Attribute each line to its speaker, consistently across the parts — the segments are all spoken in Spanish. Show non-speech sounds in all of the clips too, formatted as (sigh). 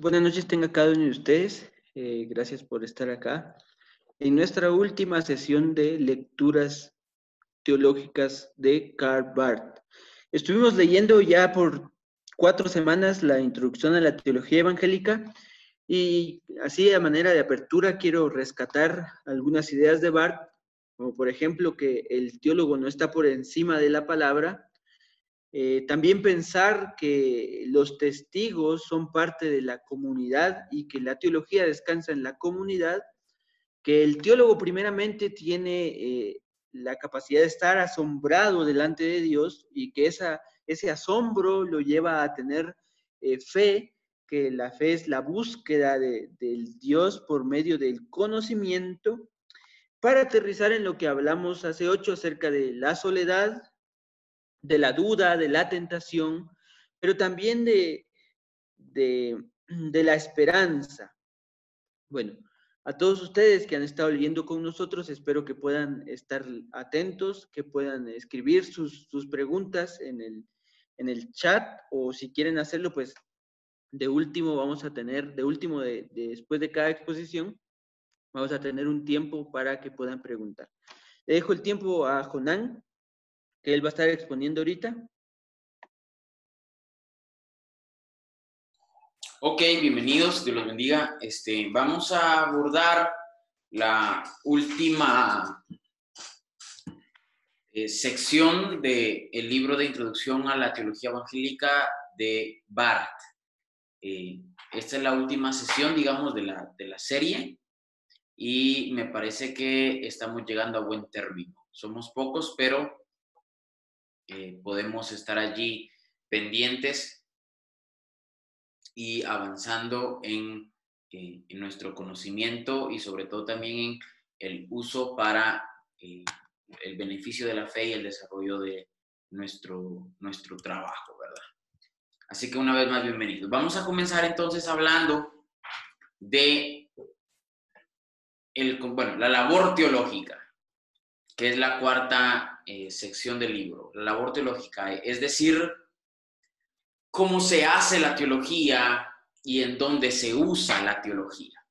Speaker 1: Buenas noches tenga cada uno de ustedes. Eh, gracias por estar acá. En nuestra última sesión de lecturas teológicas de Karl Barth. Estuvimos leyendo ya por cuatro semanas la introducción a la teología evangélica y así a manera de apertura quiero rescatar algunas ideas de Barth, como por ejemplo que el teólogo no está por encima de la palabra, eh, también pensar que los testigos son parte de la comunidad y que la teología descansa en la comunidad, que el teólogo primeramente tiene eh, la capacidad de estar asombrado delante de Dios y que esa, ese asombro lo lleva a tener eh, fe, que la fe es la búsqueda del Dios por medio del conocimiento, para aterrizar en lo que hablamos hace ocho acerca de la soledad, de la duda, de la tentación, pero también de, de, la esperanza. Bueno, a todos ustedes que han estado leyendo con nosotros, espero que puedan estar atentos, que puedan escribir sus, preguntas en el, en el chat o si quieren hacerlo, pues de último vamos a tener, de último de, después de cada exposición, vamos a tener un tiempo para que puedan preguntar. Le dejo el tiempo a Jonán que él va a estar exponiendo ahorita.
Speaker 2: Ok, bienvenidos, Dios los bendiga. Este, vamos a abordar la última eh, sección del el libro de introducción a la teología evangélica de Barth. Eh, esta es la última sesión, digamos, de la, de la serie y me parece que estamos llegando a buen término. Somos pocos, pero eh, podemos estar allí pendientes y avanzando en, eh, en, nuestro conocimiento y sobre todo también en el uso para eh, el beneficio de la fe y el desarrollo de nuestro, nuestro trabajo, ¿verdad? Así que una vez más, bienvenidos. Vamos a comenzar entonces hablando de el, bueno, la labor teológica que es la cuarta eh, sección del libro, la labor teológica, es decir, cómo se hace la teología y en dónde se usa la teología.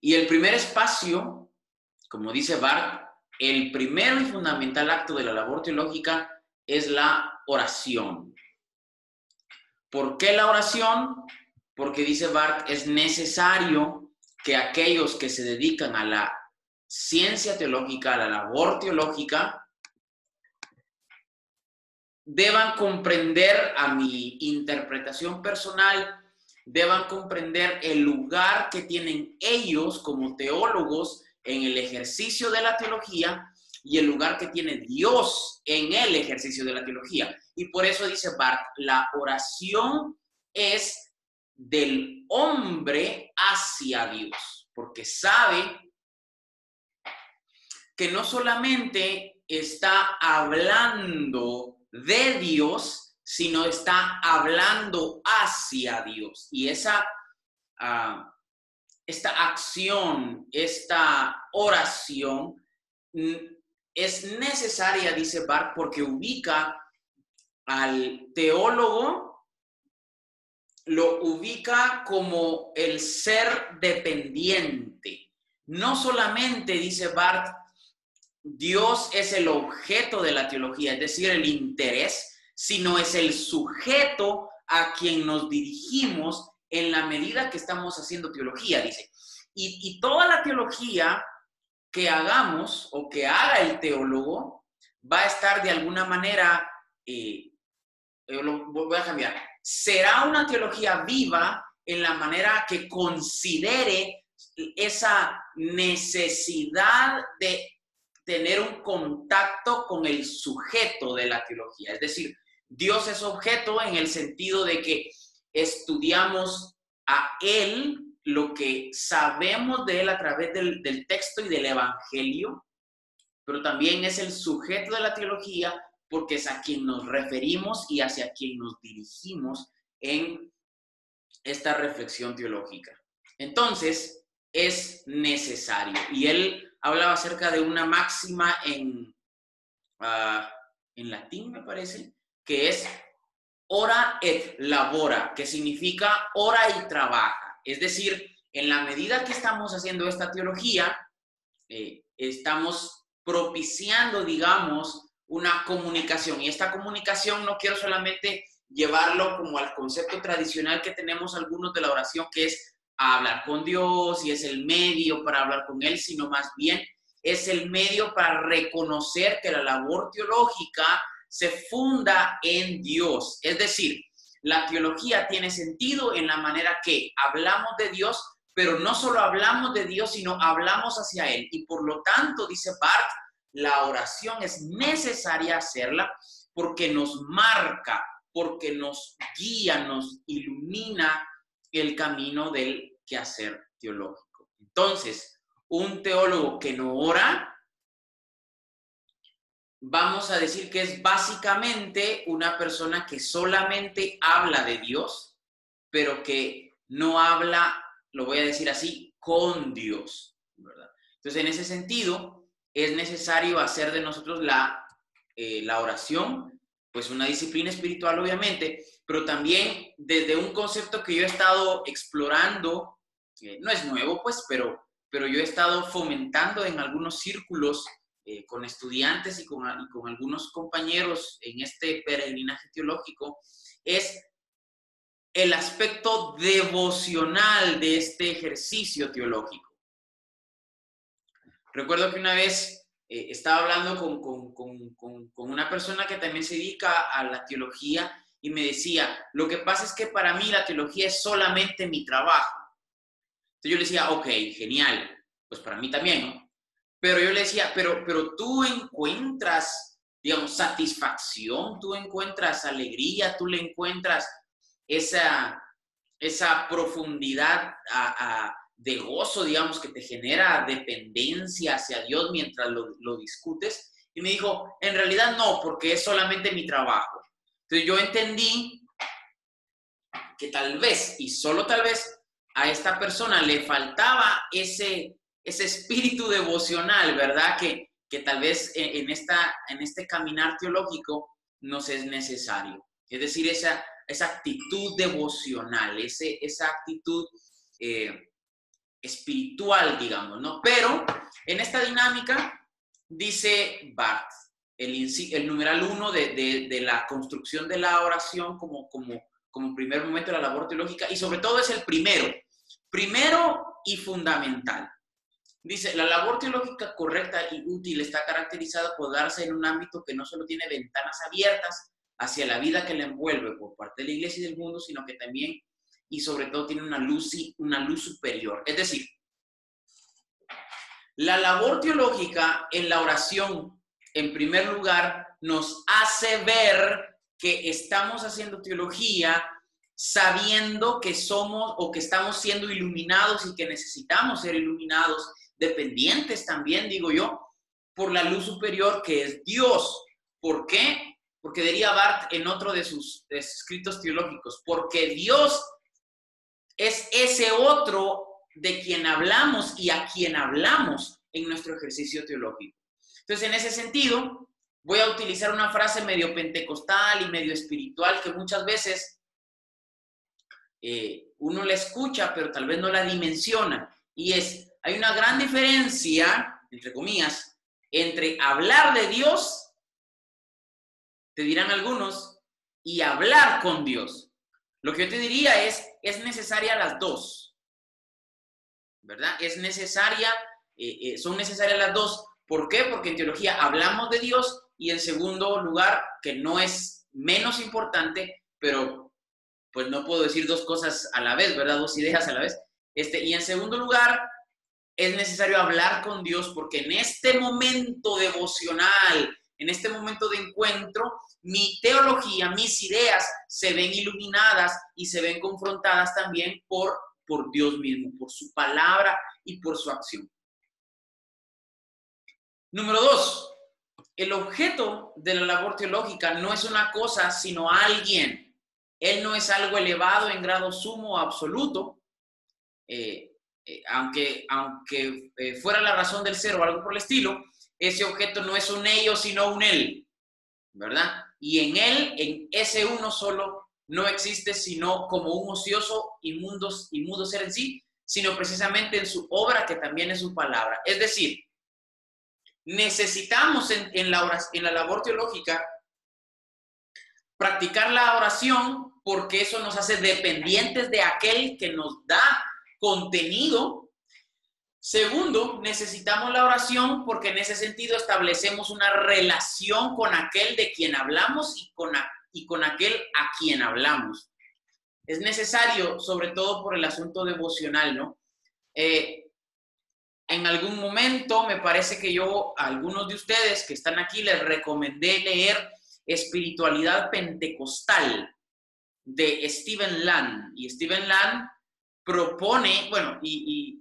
Speaker 2: Y el primer espacio, como dice Barth, el primero y fundamental acto de la labor teológica es la oración. ¿Por qué la oración? Porque dice Barth, es necesario que aquellos que se dedican a la ciencia teológica, la labor teológica, deban comprender a mi interpretación personal, deban comprender el lugar que tienen ellos como teólogos en el ejercicio de la teología y el lugar que tiene Dios en el ejercicio de la teología. Y por eso dice Bart, la oración es del hombre hacia Dios, porque sabe que no solamente está hablando de Dios, sino está hablando hacia Dios. Y esa, ah, esta acción, esta oración mm, es necesaria, dice Bart, porque ubica al teólogo, lo ubica como el ser dependiente. No solamente, dice Bart, Dios es el objeto de la teología, es decir, el interés, sino es el sujeto a quien nos dirigimos en la medida que estamos haciendo teología, dice. Y, toda la teología que hagamos o que haga el teólogo va a estar de alguna manera, eh, lo voy a cambiar, será una teología viva en la manera que considere esa necesidad de tener un contacto con el sujeto de la teología. Es decir, Dios es objeto en el sentido de que estudiamos a Él lo que sabemos de Él a través del, texto y del Evangelio, pero también es el sujeto de la teología porque es a quien nos referimos y hacia quien nos dirigimos en esta reflexión teológica. Entonces, es necesario. Y él hablaba acerca de una máxima en, ah, en latín, me parece, que es ora et labora, que significa ora y trabaja. Es decir, en la medida que estamos haciendo esta teología, eh, estamos propiciando, digamos, una comunicación. Y esta comunicación no quiero solamente llevarlo como al concepto tradicional que tenemos algunos de la oración, que es hablar con Dios y es el medio para hablar con Él, sino más bien es el medio para reconocer que la labor teológica se funda en Dios. Es decir, la teología tiene sentido en la manera que hablamos de Dios, pero no solo hablamos de Dios, sino hablamos hacia Él. Y por lo tanto, dice Bart, la oración es necesaria hacerla porque nos marca, porque nos guía, nos ilumina el camino del quehacer teológico. Entonces, un teólogo que no ora, vamos a decir que es básicamente una persona que solamente habla de Dios, pero que no habla, lo voy a decir así, con Dios, ¿verdad? Entonces, en ese sentido, es necesario hacer de nosotros la, eh, la oración, pues una disciplina espiritual, obviamente, pero también desde un concepto que yo he estado explorando, no es nuevo, pues, pero, pero yo he estado fomentando en algunos círculos eh, con estudiantes y con, con algunos compañeros en este peregrinaje teológico, es el aspecto devocional de este ejercicio teológico. Recuerdo que una vez eh, estaba hablando con, una persona que también se dedica a la teología y me decía, lo que pasa es que para mí la teología es solamente mi trabajo. Entonces yo le decía, ok, genial, pues para mí también, ¿no? Pero yo le decía, pero, pero tú encuentras, digamos, satisfacción, tú encuentras alegría, tú le encuentras esa, esa profundidad de gozo, digamos, que te genera dependencia hacia Dios mientras lo, discutes. Y me dijo, en realidad no, porque es solamente mi trabajo. Entonces yo entendí que tal vez, y solo tal vez, a esta persona le faltaba ese, ese espíritu devocional, ¿verdad? Que, que tal vez en, esta, en este caminar teológico nos es necesario. Es decir, esa, esa actitud devocional, ese, esa actitud eh, espiritual, digamos, ¿no? Pero en esta dinámica dice Bart, el, el numeral uno de, de, la construcción de la oración como, como, como primer momento de la labor teológica y sobre todo es el primero, primero y fundamental. Dice, la labor teológica correcta y útil está caracterizada por darse en un ámbito que no solo tiene ventanas abiertas hacia la vida que le envuelve por parte de la iglesia y del mundo, sino que también y sobre todo tiene una luz, una luz superior. Es decir, la labor teológica en la oración, en primer lugar, nos hace ver que estamos haciendo teología sabiendo que somos o que estamos siendo iluminados y que necesitamos ser iluminados, dependientes también, digo yo, por la luz superior que es Dios. ¿Por qué? Porque diría Bart en otro de sus, de sus escritos teológicos, porque Dios es ese otro de quien hablamos y a quien hablamos en nuestro ejercicio teológico. Entonces, en ese sentido, voy a utilizar una frase medio pentecostal y medio espiritual que muchas veces eh, uno la escucha, pero tal vez no la dimensiona. Y es, hay una gran diferencia, entre comillas, entre hablar de Dios, te dirán algunos, y hablar con Dios. Lo que yo te diría es, es necesaria las dos, ¿verdad? Es necesaria, eh, eh, son necesarias las dos. ¿Por qué? Porque en teología hablamos de Dios y en segundo lugar, que no es menos importante, pero pues no puedo decir dos cosas a la vez, ¿verdad? Dos ideas a la vez. Este, y en segundo lugar, es necesario hablar con Dios porque en este momento devocional, en este momento de encuentro, mi teología, mis ideas se ven iluminadas y se ven confrontadas también por, por Dios mismo, por su palabra y por su acción. Número dos, el objeto de la labor teológica no es una cosa, sino alguien. Él no es algo elevado en grado sumo absoluto, eh, eh, aunque, aunque eh, fuera la razón del ser o algo por el estilo, ese objeto no es un ello, sino un él, ¿verdad? y en él, en ese uno solo, no existe sino como un ocioso y, mudo ser en sí, sino precisamente en su obra que también es su palabra. Es decir, necesitamos en, la, en la labor teológica practicar la oración porque eso nos hace dependientes de aquel que nos da contenido. Segundo, necesitamos la oración porque en ese sentido establecemos una relación con aquel de quien hablamos y con, y con aquel a quien hablamos. Es necesario, sobre todo por el asunto devocional, ¿no? Eh, en algún momento me parece que yo a algunos de ustedes que están aquí les recomendé leer Espiritualidad Pentecostal de Stephen Land. Y Stephen Land propone, bueno, y,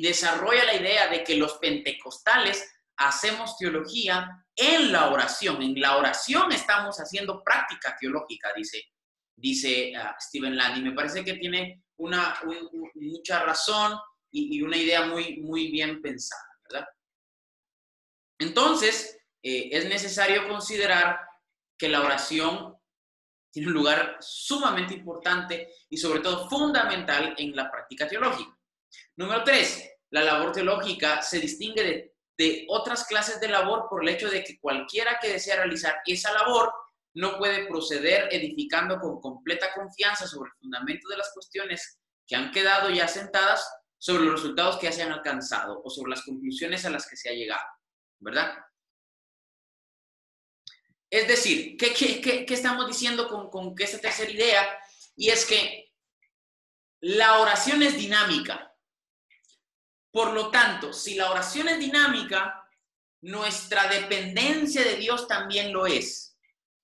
Speaker 2: desarrolla la idea de que los pentecostales hacemos teología en la oración. En la oración estamos haciendo práctica teológica, dice, dice uh, Stephen Land. Y me parece que tiene una, mucha razón y, una idea muy, muy bien pensada, ¿verdad? Entonces, eh, es necesario considerar que la oración tiene un lugar sumamente importante y sobre todo fundamental en la práctica teológica. Número tres, la labor teológica se distingue de, otras clases de labor por el hecho de que cualquiera que desea realizar esa labor no puede proceder edificando con completa confianza sobre el fundamento de las cuestiones que han quedado ya sentadas sobre los resultados que ya se han alcanzado o sobre las conclusiones a las que se ha llegado, ¿verdad? Es decir, ¿qué, estamos diciendo con, con esta tercera idea? Y es que la oración es dinámica. Por lo tanto, si la oración es dinámica, nuestra dependencia de Dios también lo es.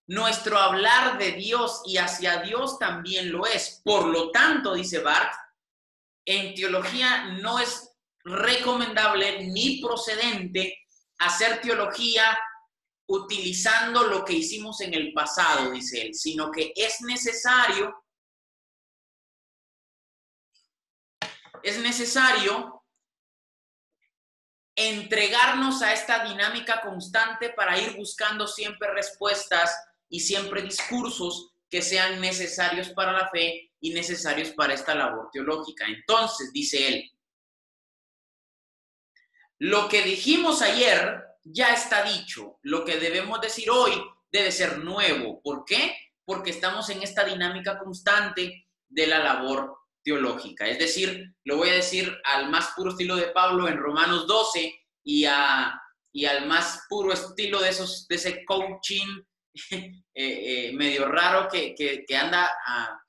Speaker 2: Nuestro hablar de Dios y hacia Dios también lo es. Por lo tanto, dice Bart, en teología no es recomendable ni procedente hacer teología utilizando lo que hicimos en el pasado, dice él, sino que es necesario, es necesario entregarnos a esta dinámica constante para ir buscando siempre respuestas y siempre discursos que sean necesarios para la fe y necesarios para esta labor teológica. Entonces, dice él, lo que dijimos ayer ya está dicho. Lo que debemos decir hoy debe ser nuevo. ¿Por qué? Porque estamos en esta dinámica constante de la labor teológica. Es decir, lo voy a decir al más puro estilo de Pablo en Romanos 12 y, al más puro estilo de ese coaching (laughs) eh, eh, medio raro que, anda ah,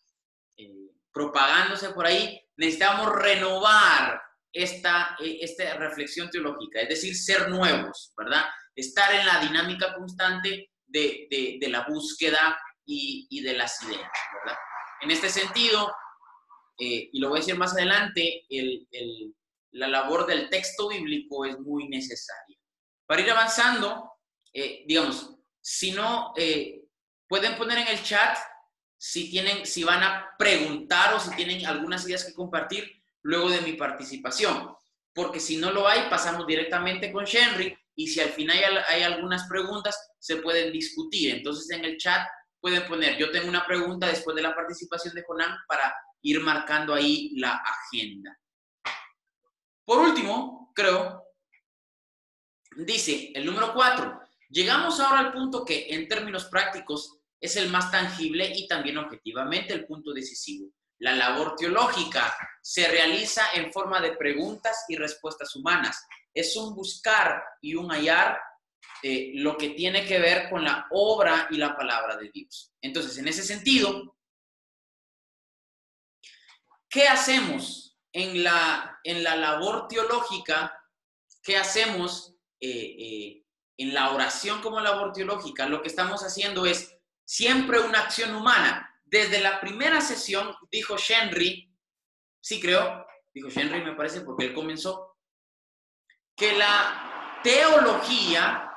Speaker 2: eh, propagándose por ahí. Necesitamos renovar esta, eh, esta reflexión teológica, es decir, ser nuevos, ¿verdad? Estar en la dinámica constante de, de, la búsqueda y, y, de las ideas, ¿verdad? En este sentido, eh, y lo voy a decir más adelante, el, el, la labor del texto bíblico es muy necesaria. Para ir avanzando, eh, digamos, si no, pueden poner en el chat si tienen, si van a preguntar o si tienen algunas ideas que compartir luego de mi participación. Porque si no lo hay, pasamos directamente con Shenry y si al final hay, algunas preguntas, se pueden discutir. Entonces en el chat pueden poner, yo tengo una pregunta después de la participación de Jonan para ir marcando ahí la agenda. Por último, creo, dice el número cuatro, llegamos ahora al punto que en términos prácticos es el más tangible y también objetivamente el punto decisivo. La labor teológica se realiza en forma de preguntas y respuestas humanas. Es un buscar y un hallar eh, lo que tiene que ver con la obra y la palabra de Dios. Entonces, en ese sentido, ¿qué hacemos en la, en la labor teológica? ¿Qué hacemos eh, eh, en la oración como labor teológica? Lo que estamos haciendo es siempre una acción humana desde la primera sesión dijo Henry, sí creo, dijo Henry me parece porque él comenzó, que la teología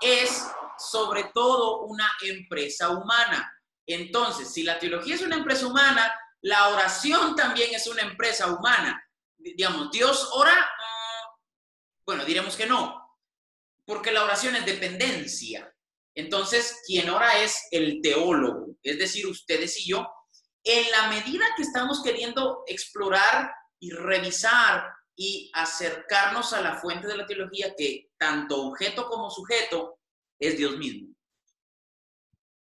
Speaker 2: es sobre todo una empresa humana. Entonces, si la teología es una empresa humana, la oración también es una empresa humana. Digamos, Dios ora, mm, bueno, diremos que no, porque la oración es dependencia. Entonces, quien ora es el teólogo, es decir, ustedes y yo, en la medida que estamos queriendo explorar y revisar y acercarnos a la fuente de la teología, que tanto objeto como sujeto es Dios mismo.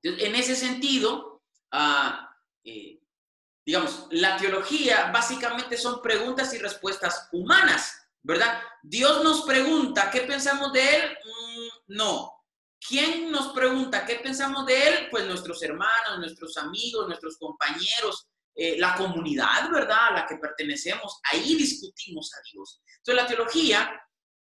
Speaker 2: En ese sentido, ah, eh, digamos, la teología básicamente son preguntas y respuestas humanas, ¿verdad? Dios nos pregunta, ¿qué pensamos de Él? Mm, no. ¿Quién nos pregunta qué pensamos de Él? Pues nuestros hermanos, nuestros amigos, nuestros compañeros, eh, la comunidad, ¿verdad? A la que pertenecemos. Ahí discutimos a Dios. Entonces la teología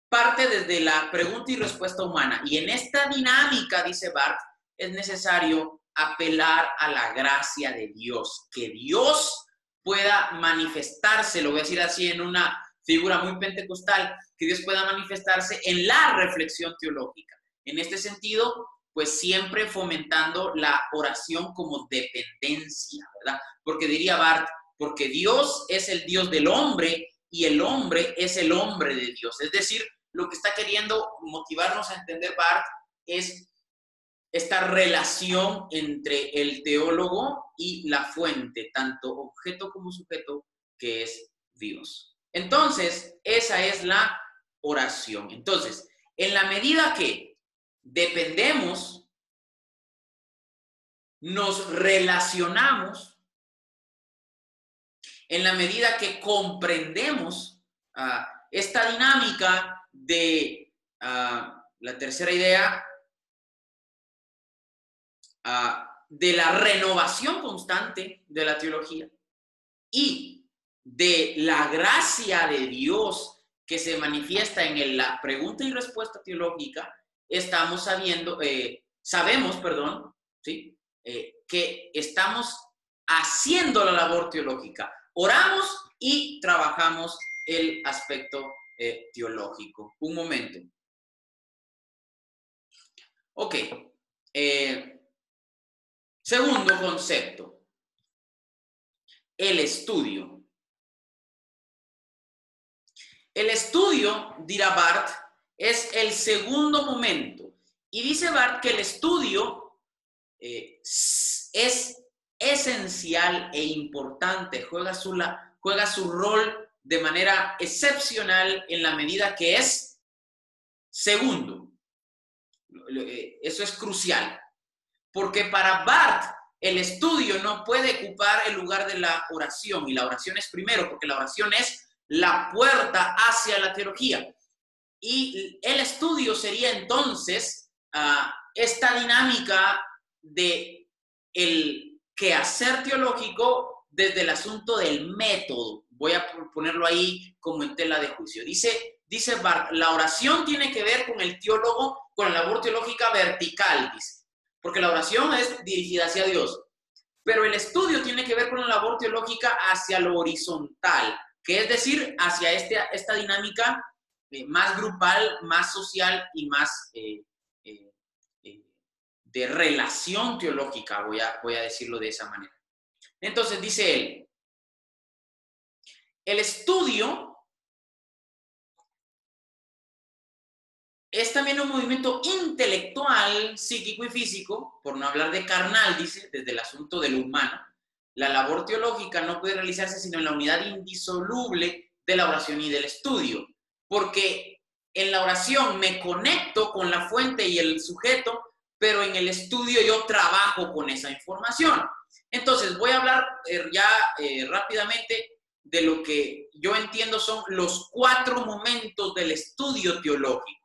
Speaker 2: parte desde la pregunta y respuesta humana. Y en esta dinámica, dice Barth, es necesario apelar a la gracia de Dios, que Dios pueda manifestarse, lo voy a decir así en una figura muy pentecostal, que Dios pueda manifestarse en la reflexión teológica. En este sentido, pues siempre fomentando la oración como dependencia, ¿verdad? Porque diría Bart, porque Dios es el Dios del hombre y el hombre es el hombre de Dios. Es decir, lo que está queriendo motivarnos a entender Bart es esta relación entre el teólogo y la fuente, tanto objeto como sujeto, que es Dios. Entonces, esa es la oración. Entonces, en la medida que dependemos, nos relacionamos, en la medida que comprendemos ah, esta dinámica de ah, la tercera idea, ah, de la renovación constante de la teología y de la gracia de Dios que se manifiesta en la pregunta y respuesta teológica, estamos sabiendo, eh, sabemos, perdón, ¿sí? Eh, que estamos haciendo la labor teológica. Oramos y trabajamos el aspecto eh, teológico. Un momento. Ok. segundo concepto. El estudio. El estudio, dirá Barth, es el segundo momento. Y dice Bart que el estudio eh, es esencial e importante, juega su, juega su rol de manera excepcional en la medida que es segundo. Eh, eso es crucial, porque para Bart el estudio no puede ocupar el lugar de la oración, y la oración es primero, porque la oración es la puerta hacia la teología. Y el estudio sería entonces ah, esta dinámica de el quehacer teológico desde el asunto del método. Voy a ponerlo ahí como en tela de juicio. Dice, dice Bart, la oración tiene que ver con el teólogo, con la labor teológica vertical, dice. Porque la oración es dirigida hacia Dios. Pero el estudio tiene que ver con la labor teológica hacia lo horizontal, que es decir, hacia este, esta dinámica eh, más grupal, más social y más eh, eh, de relación teológica, voy a, voy a decirlo de esa manera. Entonces dice él, el estudio es también un movimiento intelectual, psíquico y físico, por no hablar de carnal, dice, desde el asunto de lo humano. La labor teológica no puede realizarse sino en la unidad indisoluble de la oración y del estudio porque en la oración me conecto con la fuente y el sujeto, pero en el estudio yo trabajo con esa información. Entonces, voy a hablar eh, ya eh, rápidamente de lo que yo entiendo son los cuatro momentos del estudio teológico.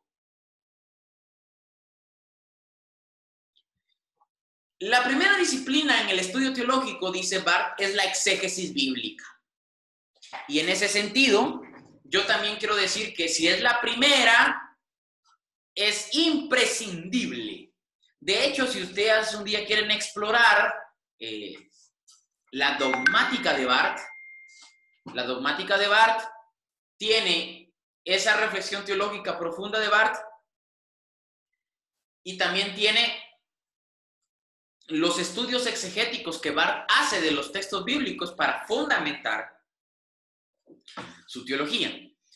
Speaker 2: La primera disciplina en el estudio teológico, dice Barth, es la exégesis bíblica. Y en ese sentido, yo también quiero decir que si es la primera, es imprescindible. De hecho, si ustedes un día quieren explorar eh, la dogmática de Barth, la dogmática de Barth tiene esa reflexión teológica profunda de Barth y también tiene los estudios exegéticos que Barth hace de los textos bíblicos para fundamentar su teología.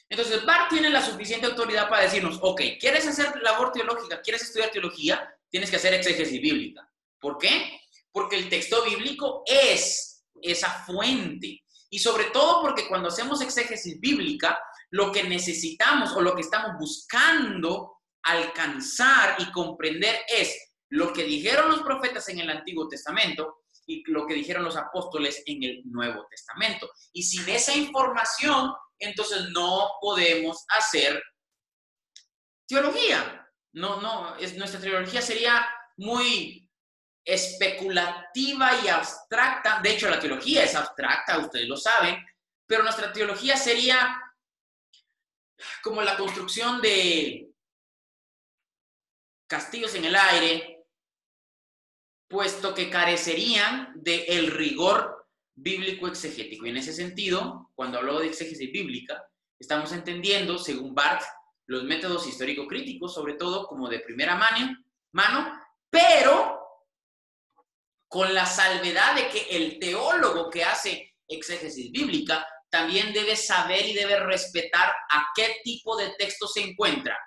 Speaker 2: Entonces, Barth tiene la suficiente autoridad para decirnos, ok, ¿quieres hacer labor teológica? ¿Quieres estudiar teología? tienes que hacer exégesis bíblica. ¿Por qué? Porque el texto bíblico es esa fuente. Y sobre todo porque cuando hacemos exégesis bíblica, lo que necesitamos o lo que estamos buscando alcanzar y comprender es lo que dijeron los profetas en el Antiguo Testamento y lo que dijeron los apóstoles en el Nuevo Testamento. Y sin esa información, entonces no podemos hacer teología. No, no, es, nuestra teología sería muy especulativa y abstracta. De hecho, la teología es abstracta, ustedes lo saben, pero nuestra teología sería como la construcción de castillos en el aire, puesto que carecerían del rigor bíblico exegético. Y en ese sentido, cuando hablo de exégesis bíblica, estamos entendiendo, según Barth, los métodos histórico-críticos, sobre todo como de primera mano, mano, pero con la salvedad de que el teólogo que hace exégesis bíblica también debe saber y debe respetar a qué tipo de texto se encuentra,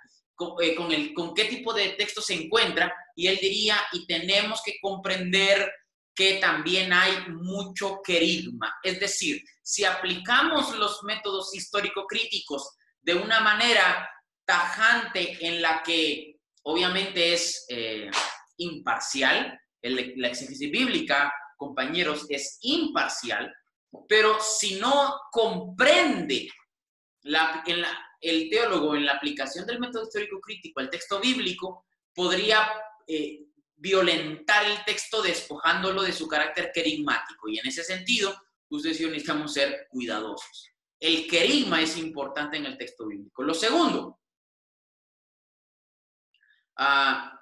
Speaker 2: eh, con, el, con qué tipo de texto se encuentra, y él diría, y tenemos que comprender que también hay mucho querigma. Es decir, si aplicamos los métodos histórico-críticos de una manera tajante en la que obviamente es eh, imparcial, la exégesis bíblica, compañeros, es imparcial, pero si no comprende el teólogo en la aplicación del método histórico crítico al texto bíblico, podría eh, violentar el texto despojándolo de su carácter querigmático. Y en ese sentido, ustedes y yo necesitamos ser cuidadosos. El querigma es importante en el texto bíblico. Lo segundo, ah,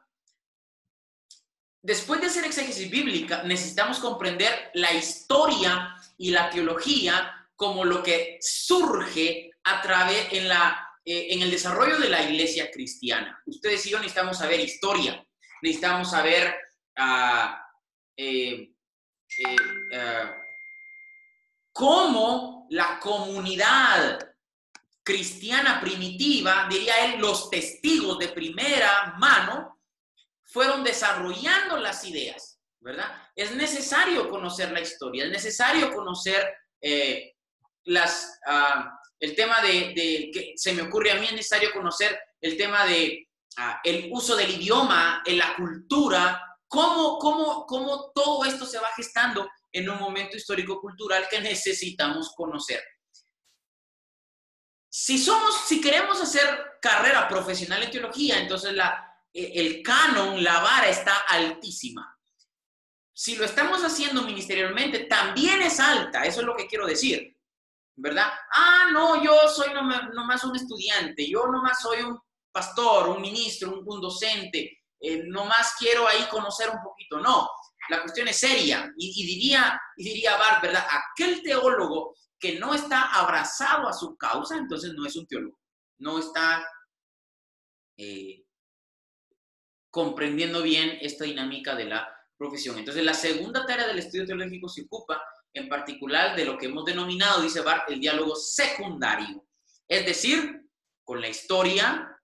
Speaker 2: después de hacer exégesis bíblica, necesitamos comprender la historia y la teología como lo que surge a través en, la, eh, en el desarrollo de la iglesia cristiana. Ustedes y yo necesitamos saber historia, necesitamos saber uh, eh, uh, cómo la comunidad cristiana primitiva, diría él, los testigos de primera mano, fueron desarrollando las ideas. ¿verdad? Es necesario conocer la historia, es necesario conocer eh, las, ah, el tema de, que se me ocurre a mí, es necesario conocer el tema de ah, el uso del idioma, en la cultura, cómo, cómo, cómo todo esto se va gestando en un momento histórico-cultural que necesitamos conocer. Si somos, si queremos hacer carrera profesional en teología, entonces la, el canon, la vara está altísima. Si lo estamos haciendo ministerialmente, también es alta, eso es lo que quiero decir, ¿verdad? Ah, no, yo soy nomás, un estudiante, yo nomás soy un pastor, un ministro, un, docente, eh, nomás quiero ahí conocer un poquito, no, la cuestión es seria y, diría, diría Bart, ¿verdad? Aquel teólogo que no está abrazado a su causa, entonces no es un teólogo, no está eh, comprendiendo bien esta dinámica de la profesión. Entonces, la segunda tarea del estudio teológico se ocupa en particular de lo que hemos denominado, dice Bart, el diálogo secundario. Es decir, con la historia,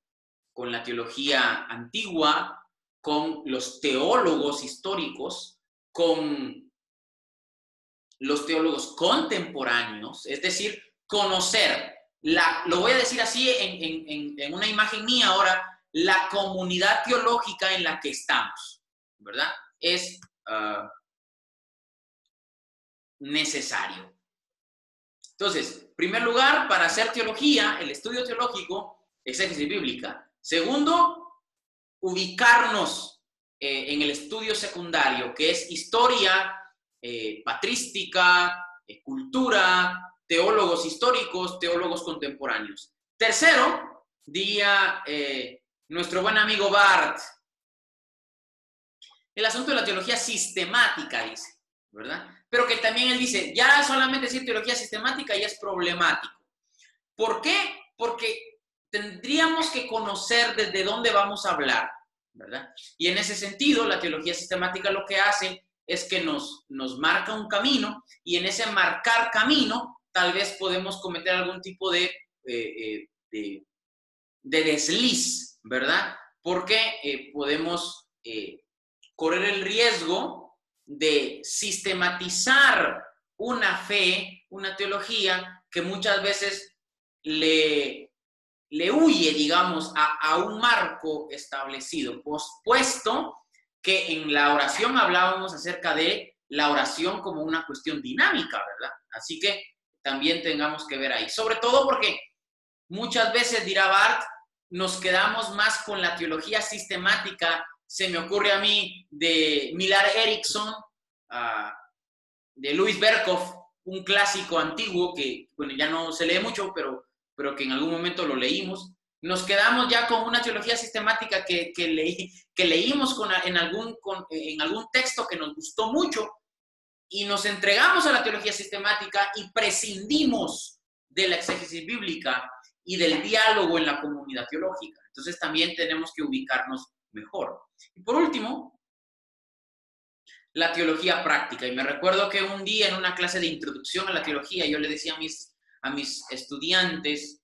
Speaker 2: con la teología antigua, con los teólogos históricos, con los teólogos contemporáneos, es decir, conocer, la, lo voy a decir así en, en una imagen mía ahora, la comunidad teológica en la que estamos, ¿verdad? es ah, necesario. Entonces, primer lugar, para hacer teología, el estudio teológico, exégesis bíblica. Segundo, ubicarnos eh, en el estudio secundario, que es historia, eh, patrística, eh, cultura, teólogos históricos, teólogos contemporáneos. Tercero, diría nuestro buen amigo Bart, el asunto de la teología sistemática, dice, ¿verdad? Pero que también él dice, ya solamente decir teología sistemática ya es problemático. ¿Por qué? Porque tendríamos que conocer desde dónde vamos a hablar, ¿verdad? Y en ese sentido, la teología sistemática lo que hace es que nos, nos marca un camino y en ese marcar camino tal vez podemos cometer algún tipo de, eh, eh, de, desliz, ¿verdad? Porque eh, podemos correr el riesgo de sistematizar una fe, una teología que muchas veces le, le huye, digamos, a, a un marco establecido, puesto que en la oración hablábamos acerca de la oración como una cuestión dinámica, ¿verdad? Así que también tengamos que ver ahí. Sobre todo porque muchas veces, dirá Bart, nos quedamos más con la teología sistemática. Se me ocurre a mí de Milar Erickson, de Luis Berkhoff, un clásico antiguo que, bueno, ya no se lee mucho, pero, pero que en algún momento lo leímos. Nos quedamos ya con una teología sistemática que, que, que leímos con, en, algún, en algún texto que nos gustó mucho y nos entregamos a la teología sistemática y prescindimos de la exégesis bíblica y del diálogo en la comunidad teológica. Entonces también tenemos que ubicarnos mejor. Y por último, la teología práctica. Y me recuerdo que un día en una clase de introducción a la teología yo le decía a mis, a mis estudiantes,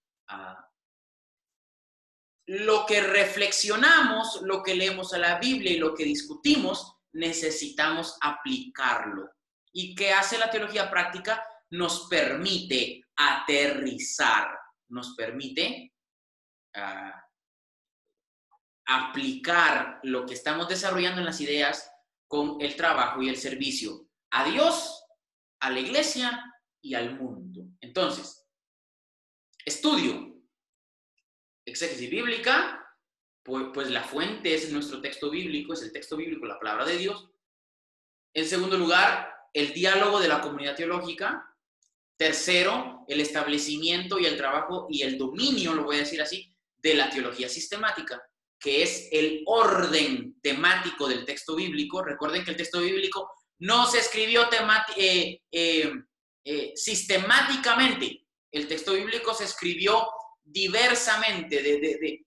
Speaker 2: lo que reflexionamos, lo que leemos a la Biblia y lo que discutimos, necesitamos aplicarlo. ¿Y qué hace la teología práctica? Nos permite aterrizar nos permite ah, aplicar lo que estamos desarrollando en las ideas con el trabajo y el servicio a Dios, a la iglesia y al mundo. Entonces, estudio, exégesis bíblica, pues, pues, la fuente es nuestro texto bíblico, es el texto bíblico, la palabra de Dios. En segundo lugar, el diálogo de la comunidad teológica, Tercero, el establecimiento y el trabajo y el dominio, lo voy a decir así, de la teología sistemática, que es el orden temático del texto bíblico. Recuerden que el texto bíblico no se escribió eh, eh, eh, sistemáticamente. El texto bíblico se escribió diversamente. De,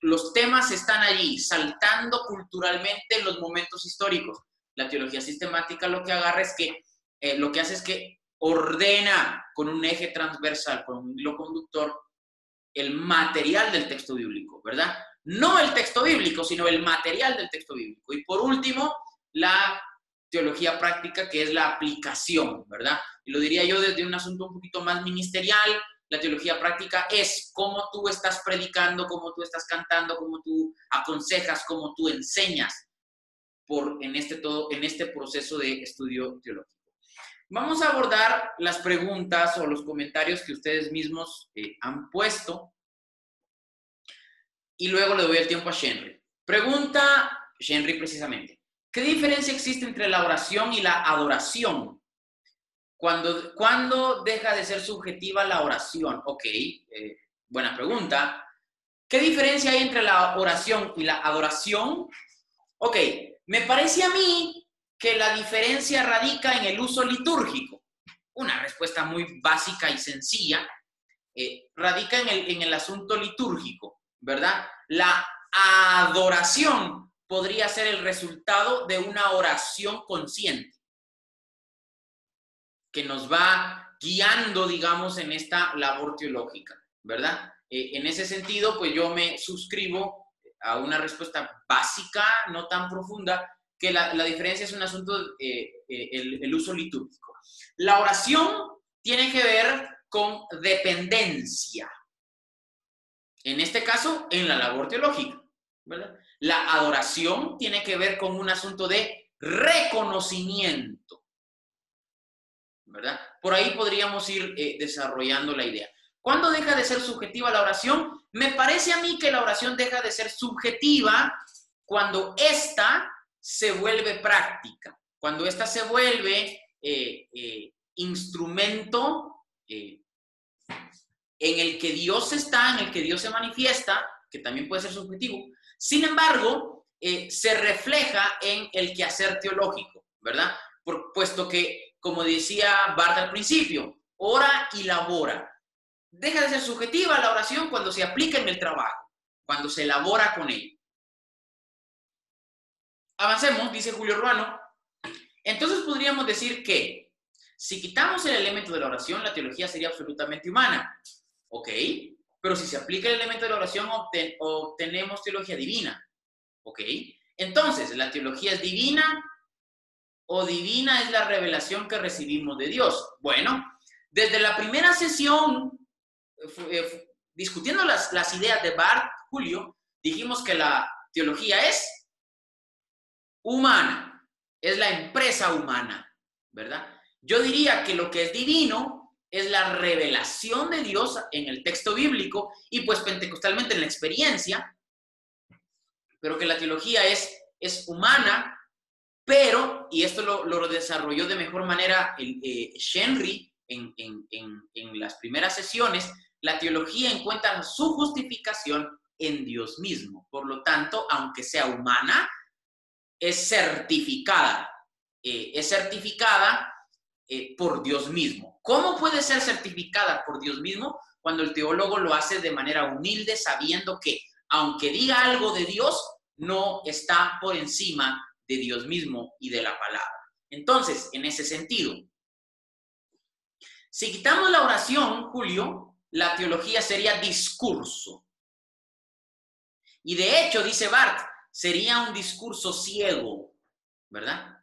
Speaker 2: los temas están allí, saltando culturalmente en los momentos históricos. La teología sistemática lo que agarra es que, lo que hace es que ordena con un eje transversal, con un hilo conductor, el material del texto bíblico, ¿verdad? No el texto bíblico, sino el material del texto bíblico. Y por último, la teología práctica, que es la aplicación, ¿verdad? Y lo diría yo desde un asunto un poquito más ministerial. La teología práctica es cómo tú estás predicando, cómo tú estás cantando, cómo tú aconsejas, cómo tú enseñas por, en, este todo, en este proceso de estudio teológico. Vamos a abordar las preguntas o los comentarios que ustedes mismos eh, han puesto y luego le doy el tiempo a Shenry. Pregunta Shenry precisamente. ¿Qué diferencia existe entre la oración y la adoración? Cuando, ¿Cuándo deja de ser subjetiva la oración? Ok, eh, buena pregunta. ¿Qué diferencia hay entre la oración y la adoración? Ok, me parece a mí que la diferencia radica en el uso litúrgico. Una respuesta muy básica y sencilla. Eh, radica en el, en el asunto litúrgico, ¿verdad? La adoración podría ser el resultado de una oración consciente que nos va guiando, digamos, en esta labor teológica, ¿verdad? Eh, en ese sentido, pues yo me suscribo a una respuesta básica, no tan profunda, que la, diferencia es un asunto, eh, eh, el, uso litúrgico. La oración tiene que ver con dependencia. En este caso, en la labor teológica. La adoración tiene que ver con un asunto de reconocimiento. ¿verdad? Por ahí podríamos ir eh, desarrollando la idea. ¿Cuándo deja de ser subjetiva la oración? Me parece a mí que la oración deja de ser subjetiva cuando ésta se vuelve práctica, cuando ésta se vuelve eh, eh, instrumento en el que Dios está, en el que Dios se manifiesta, que también puede ser subjetivo, sin embargo, se refleja en el quehacer teológico, ¿verdad? Por, puesto que, como decía Bart al principio, ora y labora. Deja de ser subjetiva la oración cuando se aplica en el trabajo, cuando se elabora con ella. Avancemos, dice Julio Ruano. Entonces podríamos decir que si quitamos el elemento de la oración, la teología sería absolutamente humana. ¿Ok? Pero si se aplica el elemento de la oración, obtenemos teología divina. ¿Ok? Entonces, ¿la teología es divina o divina es la revelación que recibimos de Dios? Bueno, desde la primera sesión, eh, discutiendo las, las ideas de Bart, Julio, dijimos que la teología es humana, es la empresa humana, ¿verdad? Yo diría que lo que es divino es la revelación de Dios en el texto bíblico y pues pentecostalmente en la experiencia, pero que la teología es, es humana, pero, y esto lo, desarrolló de mejor manera el, eh, Henry en, en las primeras sesiones, la teología encuentra su justificación en Dios mismo. Por lo tanto, aunque sea humana, es certificada. Eh, es certificada eh, por Dios mismo. ¿Cómo puede ser certificada por Dios mismo? Cuando el teólogo lo hace de manera humilde, sabiendo que, aunque diga algo de Dios, no está por encima de Dios mismo y de la palabra. Entonces, en ese sentido, si quitamos la oración, Julio, la teología sería discurso. Y de hecho, dice Bart, sería un discurso ciego, ¿verdad?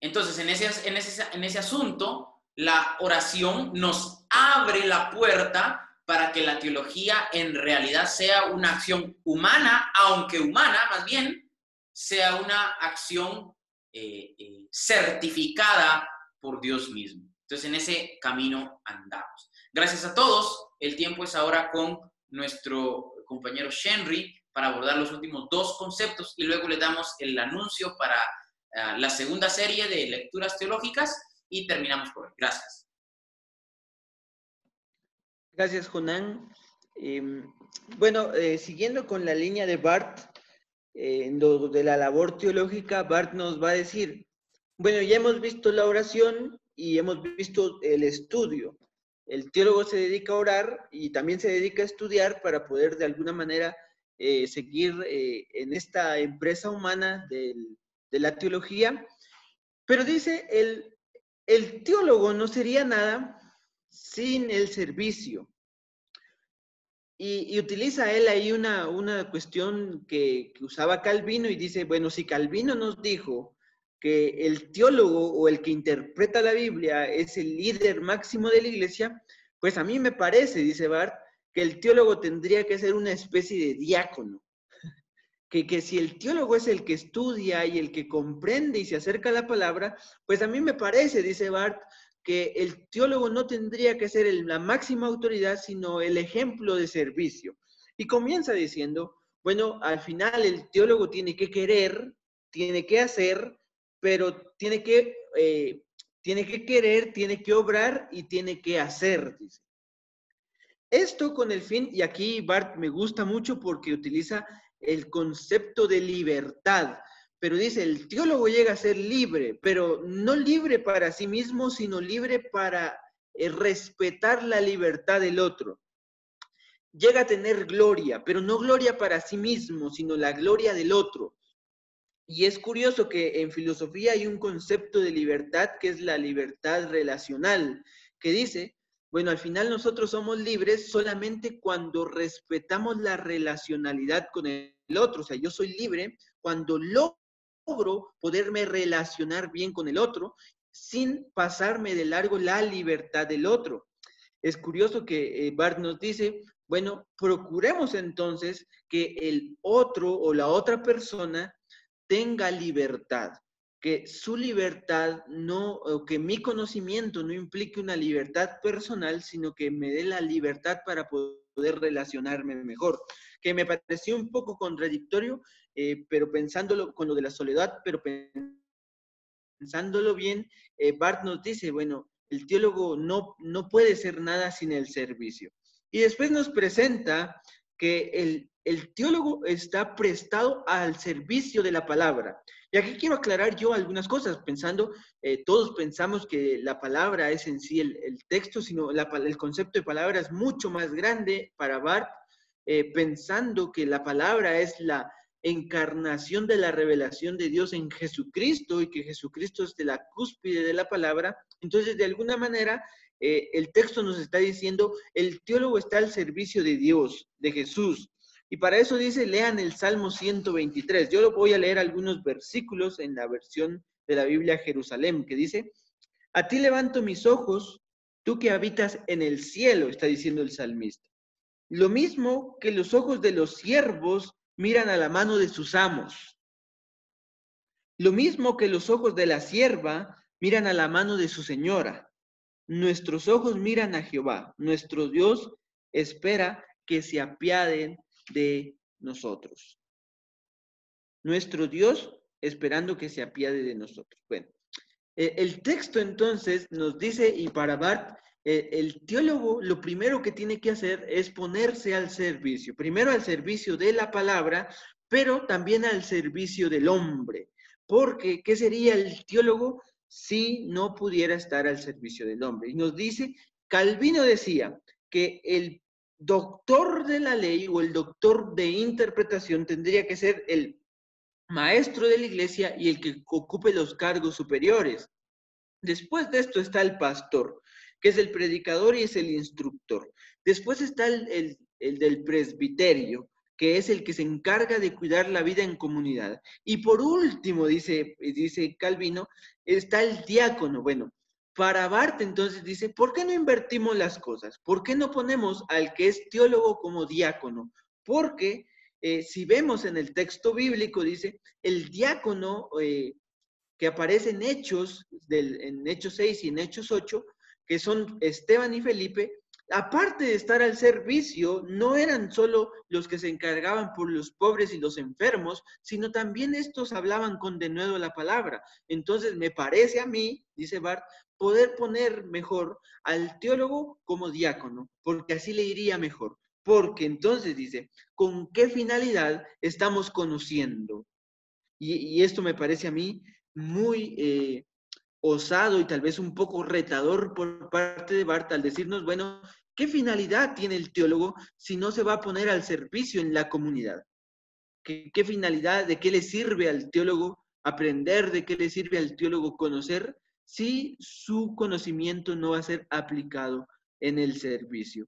Speaker 2: Entonces, en ese, en ese, en ese asunto, la oración nos abre la puerta para que la teología en realidad sea una acción humana, aunque humana más bien, sea una acción eh, eh, certificada por Dios mismo. Entonces, en ese camino andamos. Gracias a todos. El tiempo es ahora con nuestro compañero Henry para abordar los últimos dos conceptos y luego le damos el anuncio para ah, la segunda serie de lecturas teológicas y terminamos por hoy. Gracias.
Speaker 1: Gracias, Jonán. Em, bueno, eh, siguiendo con la línea de Bart, eh, de la labor teológica, Bart nos va a decir, bueno, ya hemos visto la oración y hemos visto el estudio. El teólogo se dedica a orar y también se dedica a estudiar para poder de alguna manera eh, seguir eh, en esta empresa humana de la teología. Pero dice, el, el teólogo no sería nada sin el servicio. Y, utiliza él ahí una, una cuestión que, que, usaba Calvino y dice, bueno, si Calvino nos dijo que el teólogo o el que interpreta la Biblia es el líder máximo de la iglesia, pues a mí me parece, dice Bart, que el teólogo tendría que ser una especie de diácono. Que, que si el teólogo es el que estudia y el que comprende y se acerca a la palabra, pues a mí me parece, dice Bart, que el teólogo no tendría que ser la máxima autoridad, sino el ejemplo de servicio. Y comienza diciendo, bueno, al final el teólogo tiene que querer, tiene que hacer, pero tiene que, eh, tiene que querer, tiene que obrar y tiene que hacer. Esto con el fin, y aquí Bart me gusta mucho porque utiliza el concepto de libertad, pero dice, el teólogo llega a ser libre, pero no libre para sí mismo, sino libre para eh, respetar la libertad del otro. Llega a tener gloria, pero no gloria para sí mismo, sino la gloria del otro. Y es curioso que en filosofía hay un concepto de libertad que es la libertad relacional, que dice, bueno, al final nosotros somos libres solamente cuando respetamos la relacionalidad con el otro. O sea, yo soy libre cuando logro poderme relacionar bien con el otro sin pasarme de largo la libertad del otro. Es curioso que eh, Bart nos dice, bueno, procuremos entonces que el otro o la otra persona tenga libertad, que su libertad no, o que mi conocimiento no implique una libertad personal, sino que me dé la libertad para poder relacionarme mejor. Que me pareció un poco contradictorio, eh, pero pensándolo con lo de la soledad, pero pensándolo bien, eh, Bart nos dice, bueno, el teólogo no, no puede ser nada sin el servicio. Y después nos presenta que el el teólogo está prestado al servicio de la palabra. Y aquí quiero aclarar yo algunas cosas, pensando, eh, todos pensamos que la palabra es en sí el, texto, sino el concepto de palabra es mucho más grande para Bart, eh, pensando que la palabra es la encarnación de la revelación de Dios en Jesucristo y que Jesucristo es de la cúspide de la palabra. Entonces, de alguna manera, eh, el texto nos está diciendo, el teólogo está al servicio de Dios, de Jesús. Y para eso dice, lean el Salmo 123. Yo lo voy a leer algunos versículos en la versión de la Biblia Jerusalén, que dice, a ti levanto mis ojos, tú que habitas en el cielo, está diciendo el salmista. Lo mismo que los ojos de los siervos miran a la mano de sus amos. Lo mismo que los ojos de la sierva miran a la mano de su señora. Nuestros ojos miran a Jehová. Nuestro Dios espera que se apiaden de nosotros. Nuestro Dios esperando que se apiade de nosotros. Bueno, eh, el texto entonces nos dice, y para Bart, eh, el teólogo lo primero que tiene que hacer es ponerse al servicio, primero al servicio de la palabra, pero también al servicio del hombre. Porque, ¿qué sería el teólogo si no pudiera estar al servicio del hombre? Y nos dice, Calvino decía que el doctor de la ley o el doctor de interpretación tendría que ser el maestro de la iglesia y el que ocupe los cargos superiores. Después de esto está el pastor, que es el predicador y es el instructor. Después está el, del presbiterio, que es el que se encarga de cuidar la vida en comunidad. Y por último, dice, dice Calvino, está el diácono. Bueno, para Bart entonces dice, ¿por qué no invertimos las cosas? ¿Por qué no ponemos al que es teólogo como diácono? Porque eh, si vemos en el texto bíblico, dice, el diácono eh, que aparece en Hechos, en Hechos 6 y en Hechos 8, que son Esteban y Felipe, aparte de estar al servicio, no eran solo los que se encargaban por los pobres y los enfermos, sino también estos hablaban con denuedo la palabra. Entonces, me parece a mí, dice Bart, poder poner mejor al teólogo como diácono, porque así le iría mejor. Porque entonces dice, ¿con qué finalidad estamos conociendo? Y, esto me parece a mí muy eh, osado y tal vez un poco retador por parte de Bart al decirnos, bueno, ¿qué finalidad tiene el teólogo si no se va a poner al servicio en la comunidad? ¿Qué, qué finalidad, de qué le sirve al teólogo aprender, de qué le sirve al teólogo conocer si su conocimiento no va a ser aplicado en el servicio?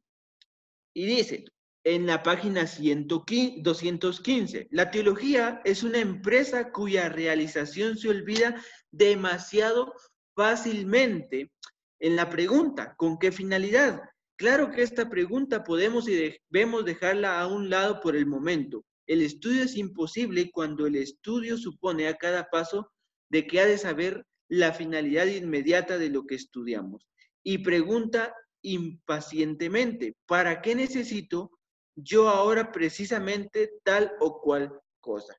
Speaker 1: Y dice, en la página 215, la teología es una empresa cuya realización se olvida demasiado fácilmente. En la pregunta, ¿con qué finalidad? Claro que esta pregunta podemos y debemos dejarla a un lado por el momento. El estudio es imposible cuando el estudio supone a cada paso de que ha de saber la finalidad inmediata de lo que estudiamos. Y pregunta impacientemente, ¿para qué necesito yo ahora precisamente tal o cual cosa?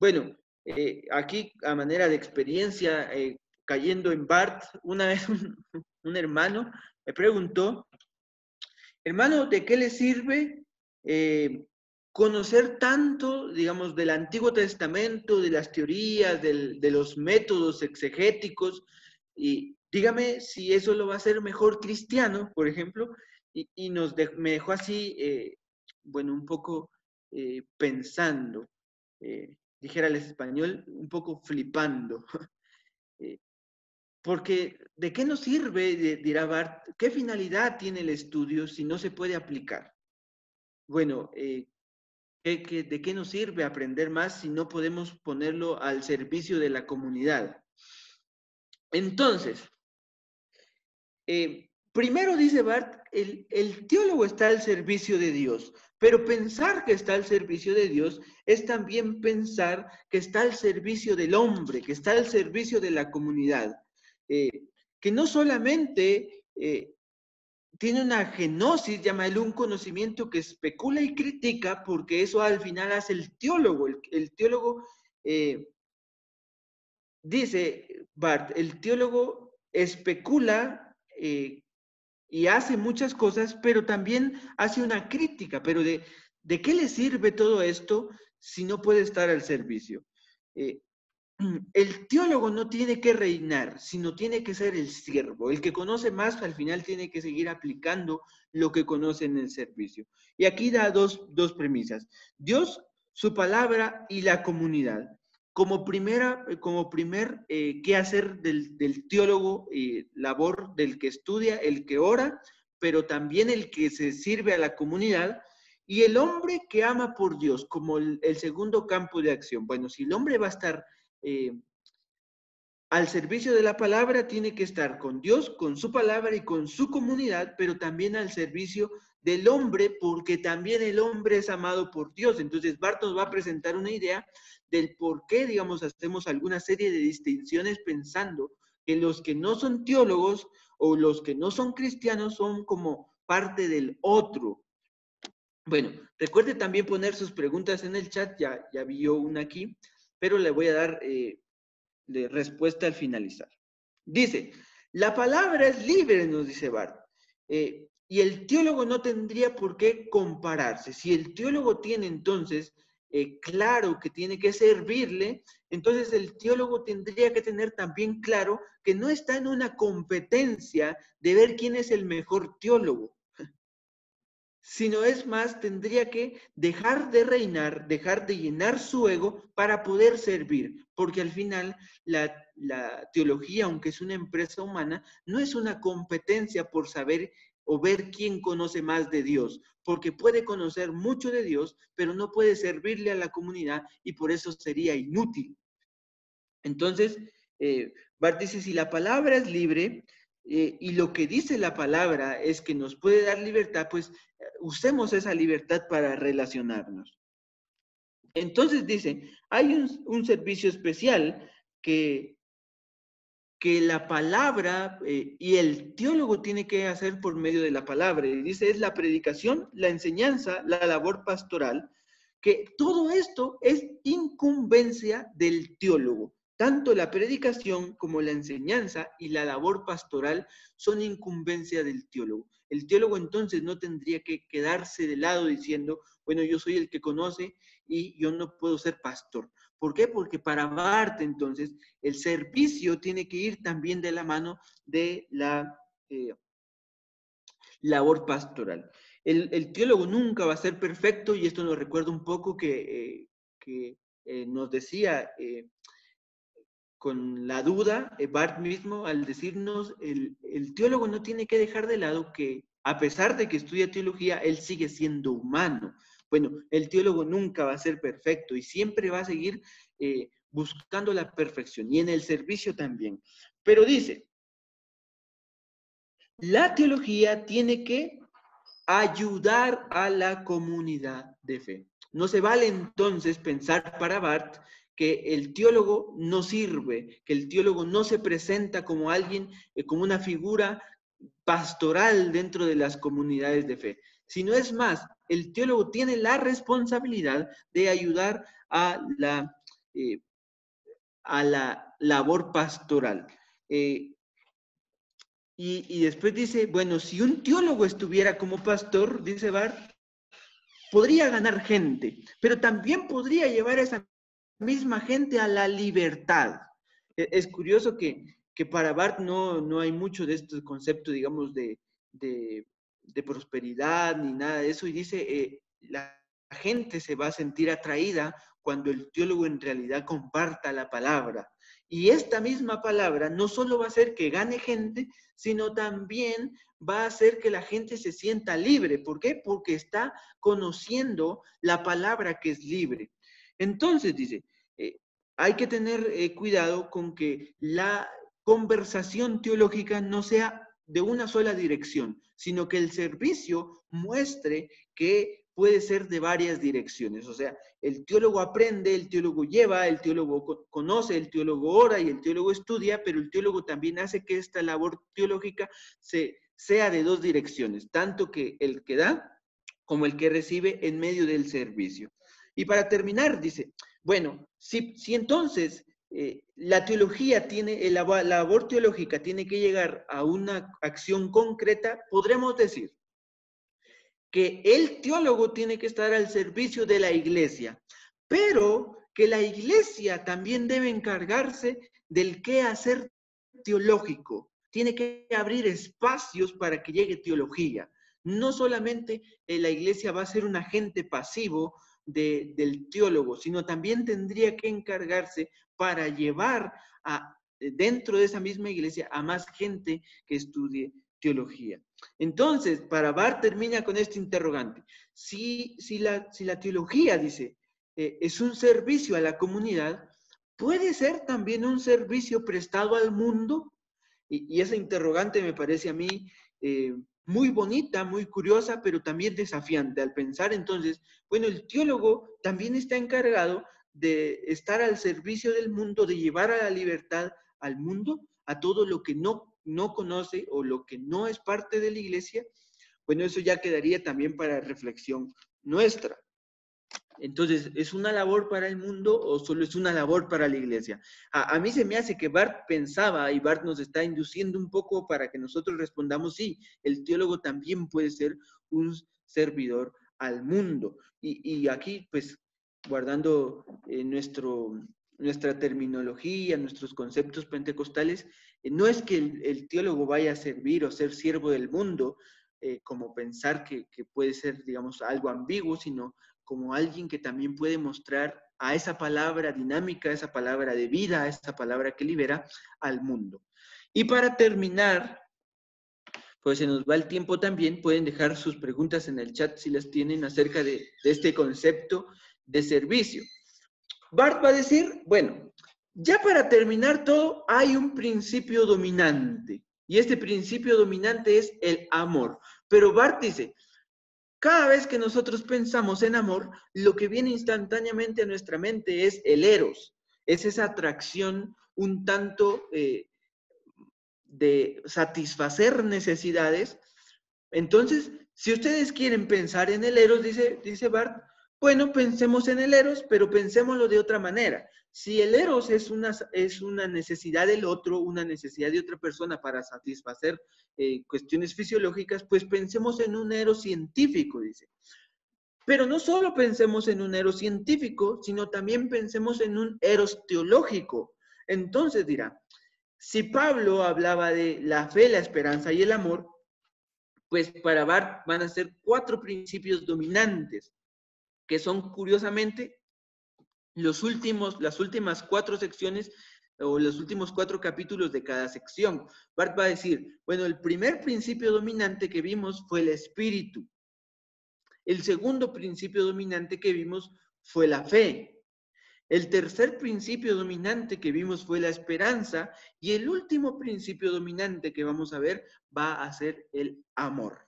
Speaker 1: Bueno, eh, aquí a manera de experiencia, eh, cayendo en Bart, una vez (laughs) un, hermano me preguntó, hermano, ¿de qué le sirve eh, conocer tanto, digamos, del Antiguo Testamento, de las teorías, de los métodos exegéticos? Y, dígame si eso lo va a hacer mejor cristiano, por ejemplo, y, nos me dejó así, eh, bueno, un poco eh, pensando, eh, dijera el español, un poco flipando. (laughs) porque, ¿de qué nos sirve, dirá Bart, qué finalidad tiene el estudio si no se puede aplicar? Bueno, ¿de qué nos sirve aprender más si no podemos ponerlo al servicio de la comunidad? Entonces, eh, primero dice Bart, el, el teólogo está al servicio de Dios, pero pensar que está al servicio de Dios es también pensar que está al servicio del hombre, que está al servicio de la comunidad, eh, que no solamente eh, tiene una genosis, llámalo un conocimiento que especula y critica, porque eso al final hace el teólogo. El, teólogo, dice Bart, el teólogo especula eh, y hace muchas cosas, pero también hace una crítica, pero de, ¿de qué le sirve todo esto si no puede estar al servicio? Eh, (clears throat) el teólogo no tiene que reinar, sino tiene que ser el siervo. El que conoce más al final tiene que seguir aplicando lo que conoce en el servicio. Y aquí da dos, dos premisas. Dios, su palabra y la comunidad como, primera, eh, como primer eh, qué hacer del, teólogo, eh, labor del que estudia, el que ora, pero también el que se sirve a la comunidad. y el hombre que ama por Dios como el, segundo campo de acción. Bueno, si el hombre va a estar eh, al servicio de la palabra, tiene que estar con Dios, con su palabra y con su comunidad, pero también al servicio del hombre, porque también el hombre es amado por Dios. Entonces, Bart nos va a presentar una idea del por qué, digamos, hacemos alguna serie de distinciones pensando que los que no son teólogos o los que no son cristianos son como parte del otro. Bueno, recuerde también poner sus preguntas en el chat, ya, ya vi una aquí, pero le voy a dar eh, respuesta al finalizar. Dice, la palabra es libre, nos dice Bart, eh, y el teólogo no tendría por qué compararse. Si el teólogo tiene entonces eh, claro que tiene que servirle, entonces el teólogo tendría que tener también claro que no está en una competencia de ver quién es el mejor teólogo, sino es más, tendría que dejar de reinar, dejar de llenar su ego para poder servir, porque al final la, la teología, aunque es una empresa humana, no es una competencia por saber o ver quién conoce más de Dios, porque puede conocer mucho de Dios, pero no puede servirle a la comunidad y por eso sería inútil. Entonces, eh, Bart dice, si la palabra es libre eh, y lo que dice la palabra es que nos puede dar libertad, pues eh, usemos esa libertad para relacionarnos. Entonces dice, hay un, servicio especial que que la palabra eh, y el teólogo tiene que hacer por medio de la palabra. Y dice, es la predicación, la enseñanza, la labor pastoral, que todo esto es incumbencia del teólogo. Tanto la predicación como la enseñanza y la labor pastoral son incumbencia del teólogo. El teólogo entonces no tendría que quedarse de lado diciendo, bueno, yo soy el que conoce y yo no puedo ser pastor. ¿Por qué? Porque para Bart, entonces, el servicio tiene que ir también de la mano de la eh, labor pastoral. El, teólogo nunca va a ser perfecto y esto nos recuerda un poco que, eh, eh, nos decía con la duda, Bart mismo, al decirnos, el, el teólogo no tiene que dejar de lado que a pesar de que estudia teología, él sigue siendo humano. Bueno, el teólogo nunca va a ser perfecto y siempre va a seguir eh, buscando la perfección y en el servicio también. Pero dice, la teología tiene que ayudar a la comunidad de fe. No se vale entonces pensar para Bart que el teólogo no sirve, que el teólogo no se presenta como alguien, eh, como una figura pastoral dentro de las comunidades de fe, sino es más, el teólogo tiene la responsabilidad de ayudar a la, eh, a la labor pastoral. Eh, y, después dice, bueno, si un teólogo estuviera como pastor, dice Bart, podría ganar gente, pero también podría llevar esa misma gente a la libertad. E, es curioso que, para Bart no, no, hay mucho de este concepto, digamos, de, de prosperidad ni nada de eso, y dice, eh, la gente se va a sentir atraída cuando el teólogo en realidad comparta la palabra. Y esta misma palabra no solo va a hacer que gane gente, sino también va a hacer que la gente se sienta libre. ¿Por qué? Porque está conociendo la palabra que es libre. Entonces, dice, eh, hay que tener eh, cuidado con que la conversación teológica no sea de una sola dirección, sino que el servicio muestre que puede ser de varias direcciones. O sea, el teólogo aprende, el teólogo lleva, el teólogo conoce, el teólogo ora y el teólogo estudia, pero el teólogo también hace que esta labor teológica se, sea de dos direcciones, tanto que el que da como el que recibe en medio del servicio. Y para terminar, dice, bueno, si, si entonces eh, la teología tiene, la labor teológica tiene que llegar a una acción concreta, podremos decir que el teólogo tiene que estar al servicio de la iglesia, pero que la iglesia también debe encargarse del qué hacer teológico. Tiene que abrir espacios para que llegue teología. No solamente eh, la iglesia va a ser un agente pasivo del teólogo, sino también tendría que encargarse para llevar a, dentro de esa misma iglesia a más gente que estudie teología. Entonces, para Bar termina con este interrogante. Si, si, la, si la teología, dice, eh, es un servicio a la comunidad, ¿puede ser también un servicio prestado al mundo? Y, esa interrogante me parece a mí eh, muy bonita, muy curiosa, pero también desafiante al pensar entonces, bueno, el teólogo también está encargado de estar al servicio del mundo, de llevar a la libertad al mundo, a todo lo que no, no conoce o lo que no es parte de la iglesia. Bueno, eso ya quedaría también para reflexión nuestra. Entonces, ¿es una labor para el mundo o solo es una labor para la iglesia? A, mí se me hace que Bart pensaba y Bart nos está induciendo un poco para que nosotros respondamos, sí, el teólogo también puede ser un servidor al mundo. Y, aquí, pues, guardando eh, nuestro, nuestra terminología, nuestros conceptos pentecostales, eh, no es que el, teólogo vaya a servir o ser siervo del mundo, eh, como pensar que, que, puede ser, digamos, algo ambiguo, sino como alguien que también puede mostrar a esa palabra dinámica, a esa palabra de vida, a esa palabra que libera al mundo. Y para terminar, pues se nos va el tiempo también, pueden dejar sus preguntas en el chat si las tienen acerca de, este concepto de servicio. Bart va a decir, bueno, ya para terminar todo, hay un principio dominante. Y este principio dominante es el amor. Pero Bart dice, cada vez que nosotros pensamos en amor, lo que viene instantáneamente a nuestra mente es el eros, es esa atracción un tanto eh, de satisfacer necesidades. Entonces, si ustedes quieren pensar en el eros, dice, dice Bart, bueno, pensemos en el eros, pero pensémoslo de otra manera. Si el eros es una, es una necesidad del otro, una necesidad de otra persona para satisfacer eh, cuestiones fisiológicas, pues pensemos en un eros científico, dice. Pero no solo pensemos en un eros científico, sino también pensemos en un eros teológico. Entonces dirá, si Pablo hablaba de la fe, la esperanza y el amor, pues para Bart van a ser cuatro principios dominantes, que son curiosamente los últimos, las últimas cuatro secciones o los últimos cuatro capítulos de cada sección. Bart va a decir, bueno, el primer principio dominante que vimos fue el espíritu. El segundo principio dominante que vimos fue la fe. El tercer principio dominante que vimos fue la esperanza y el último principio dominante que vamos a ver va a ser el amor.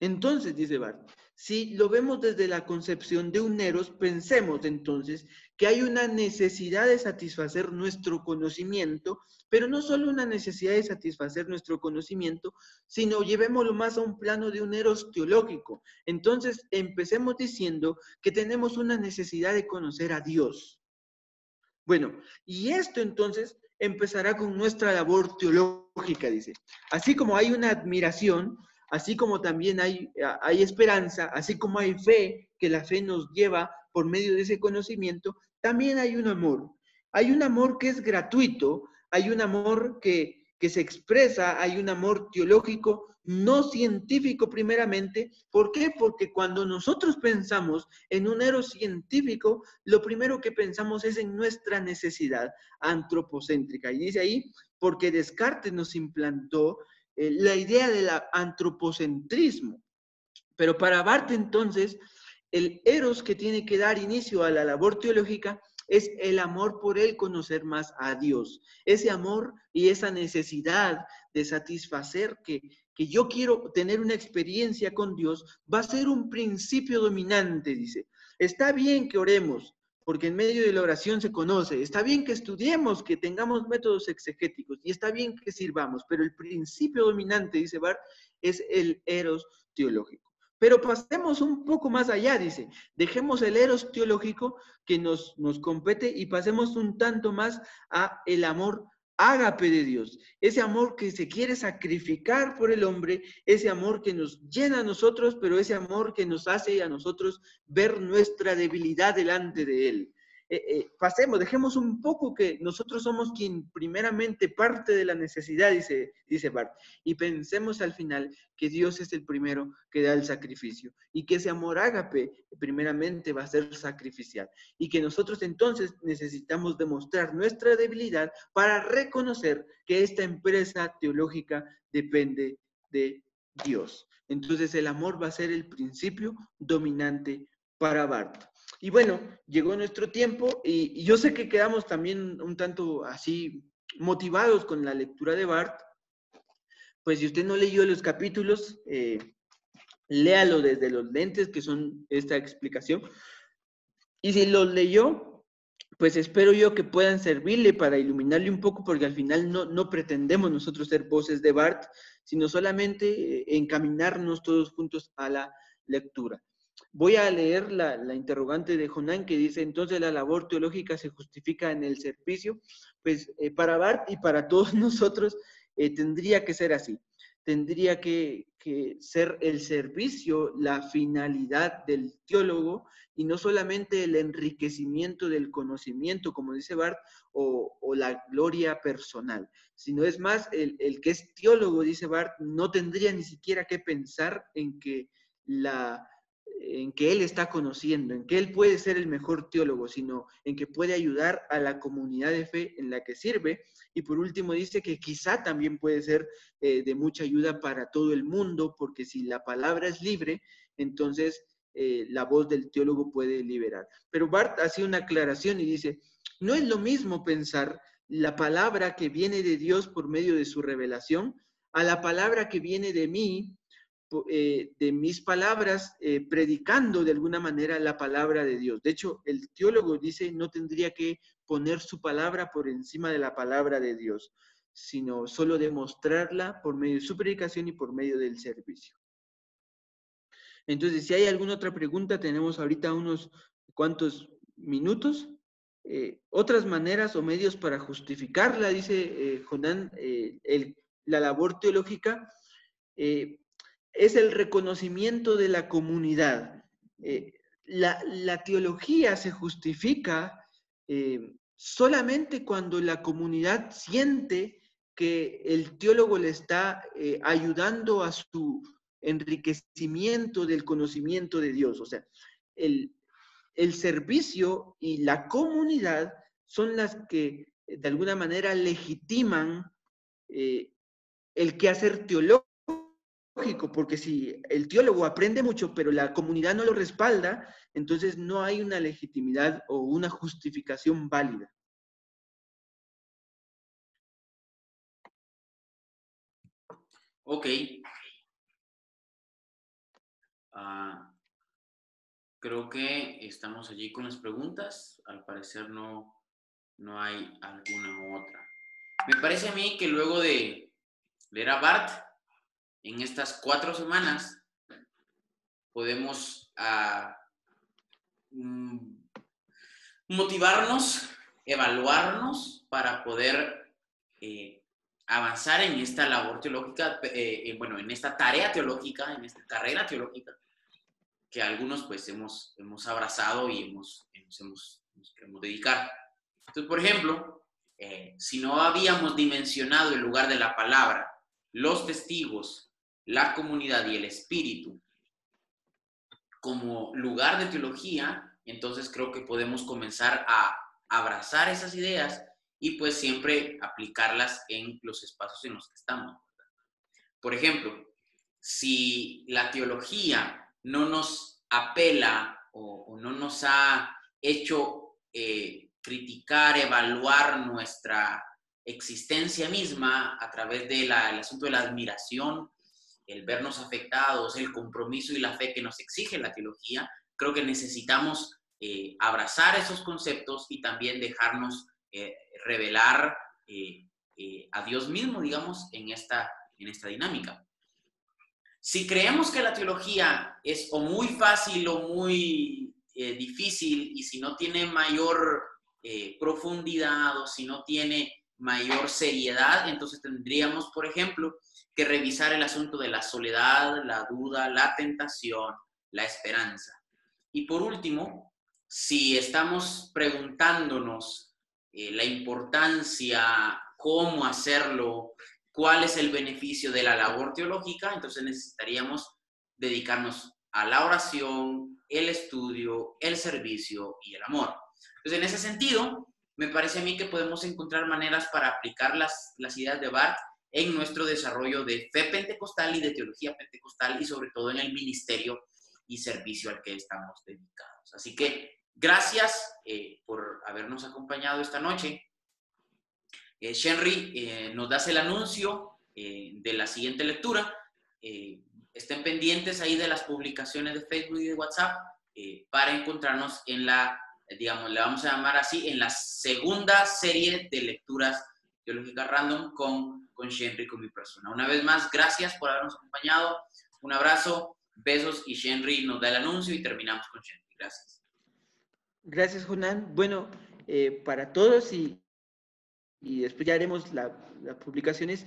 Speaker 1: Entonces, dice Bart, si lo vemos desde la concepción de un Eros, pensemos entonces que hay una necesidad de satisfacer nuestro conocimiento, pero no solo una necesidad de satisfacer nuestro conocimiento, sino llevémoslo más a un plano de un Eros teológico. Entonces, empecemos diciendo que tenemos una necesidad de conocer a Dios. Bueno, y esto entonces empezará con nuestra labor teológica, dice. Así como hay una admiración, así como también hay, hay esperanza, así como hay fe, que la fe nos lleva por medio de ese conocimiento, también hay un amor. Hay un amor que es gratuito, hay un amor que, que se expresa, hay un amor teológico, no científico primeramente. ¿Por qué? Porque cuando nosotros pensamos en un héroe científico, lo primero que pensamos es en nuestra necesidad antropocéntrica. Y dice ahí, porque Descartes nos implantó eh, la idea del antropocentrismo. Pero para Barthes entonces, el eros que tiene que dar inicio a la labor teológica es el amor por él conocer más a Dios. Ese amor y esa necesidad de satisfacer que, que yo quiero tener una experiencia con Dios va a ser un principio dominante, dice. Está bien que oremos, porque en medio de la oración se conoce. Está bien que estudiemos, que tengamos métodos exegéticos y está bien que sirvamos, pero el principio dominante, dice Bart, es el eros teológico. Pero pasemos un poco más allá, dice, dejemos el eros teológico que nos, nos compete y pasemos un tanto más a el amor ágape de Dios, ese amor que se quiere sacrificar por el hombre, ese amor que nos llena a nosotros, pero ese amor que nos hace a nosotros ver nuestra debilidad delante de Él. Eh, eh, pasemos, dejemos un poco que nosotros somos quien primeramente parte de la necesidad, dice, dice Bart, y pensemos al final que Dios es el primero que da el sacrificio y que ese amor ágape primeramente va a ser sacrificial y que nosotros entonces necesitamos demostrar nuestra debilidad para reconocer que esta empresa teológica depende de Dios. Entonces el amor va a ser el principio dominante para Barth. Y bueno, llegó nuestro tiempo y, yo sé que quedamos también un tanto así motivados con la lectura de Barth. Pues si usted no leyó los capítulos, eh, léalo desde los lentes que son esta explicación. Y si los leyó, pues espero yo que puedan servirle para iluminarle un poco, porque al final no, no pretendemos nosotros ser voces de Bart, sino solamente eh, encaminarnos todos juntos a la lectura. Voy a leer la, interrogante de Jonán que dice, entonces la labor teológica se justifica en el servicio. Pues eh, para Bart y para todos (laughs) nosotros eh, tendría que ser así. Tendría que, ser el servicio la finalidad del teólogo y no solamente el enriquecimiento del conocimiento, como dice Bart, o, la gloria personal, sino es más, el, el que es teólogo, dice Bart, no tendría ni siquiera que pensar en que la en que él está conociendo, en que él puede ser el mejor teólogo, sino en que puede ayudar a la comunidad de fe en la que sirve. Y por último dice que quizá también puede ser eh, de mucha ayuda para todo el mundo, porque si la palabra es libre, entonces eh, la voz del teólogo puede liberar. Pero Bart hace una aclaración y dice, no es lo mismo pensar la palabra que viene de Dios por medio de su revelación a la palabra que viene de mí eh, de mis palabras, eh, predicando de alguna manera la palabra de Dios. De hecho, el teólogo dice, no tendría que poner su palabra por encima de la palabra de Dios, sino solo demostrarla por medio de su predicación y por medio del servicio. Entonces, si hay alguna otra pregunta, tenemos ahorita unos cuantos minutos. Eh, otras maneras o medios para justificarla, dice Jonán, la labor teológica es el reconocimiento de la comunidad. Eh, la, teología se justifica eh, solamente cuando la comunidad siente que el teólogo le está eh, ayudando a su enriquecimiento del conocimiento de Dios. O sea, el, servicio y la comunidad son las que de alguna manera legitiman el quehacer teológico porque si el teólogo aprende mucho, pero la comunidad no lo respalda, entonces no hay una legitimidad o una justificación válida.
Speaker 2: Ok. Ah, creo que estamos allí con las preguntas. Al parecer no, no hay alguna otra. Me parece a mí que luego de leer a Bart, en estas cuatro semanas podemos mm, motivarnos, evaluarnos para poder eh, avanzar en esta labor teológica, eh, eh, bueno, en esta tarea teológica, en esta carrera teológica, que algunos pues hemos, hemos abrazado y hemos, hemos, nos queremos dedicar. Entonces, por ejemplo, si no habíamos dimensionado el lugar de la palabra, los testigos la comunidad y el espíritu como lugar de teología, entonces creo que podemos comenzar a abrazar esas ideas y pues siempre aplicarlas en los espacios en los que estamos. Por ejemplo, si la teología no nos apela o, no nos ha hecho eh, criticar, evaluar nuestra existencia misma a través del asunto de la admiración el vernos afectados, el compromiso y la fe que nos exige la teología, creo que necesitamos eh, abrazar esos conceptos y también dejarnos eh, revelar eh, a Dios mismo, digamos, en esta, en esta dinámica. Si creemos que la teología es o muy fácil o muy difícil y si no tiene mayor profundidad o si no tiene mayor seriedad, entonces tendríamos, por ejemplo, que revisar el asunto de la soledad, la duda, la tentación, la esperanza. Y por último, si estamos preguntándonos eh, la importancia, cómo hacerlo, cuál es el beneficio de la labor teológica, entonces necesitaríamos dedicarnos a la oración, el estudio, el servicio y el amor. Entonces, en ese sentido, me parece a mí que podemos encontrar maneras para aplicar las, las ideas de Barth en nuestro desarrollo de fe pentecostal y de teología pentecostal y sobre todo en el ministerio y servicio al que estamos dedicados. Así que gracias eh, por habernos acompañado esta noche. Eh, Shenry, eh, nos das el anuncio de la siguiente lectura. estén pendientes ahí de las publicaciones de Facebook y de WhatsApp para encontrarnos en la, digamos, le vamos a llamar así, en la segunda serie de lecturas teológicas random con, con Shenry, con mi persona. Una vez más, gracias por habernos acompañado. Un abrazo Besos y Shenry nos da el anuncio y terminamos con Shenry. Gracias.
Speaker 1: Gracias, Junan. Bueno, eh, para todos y, y después ya haremos las publicaciones.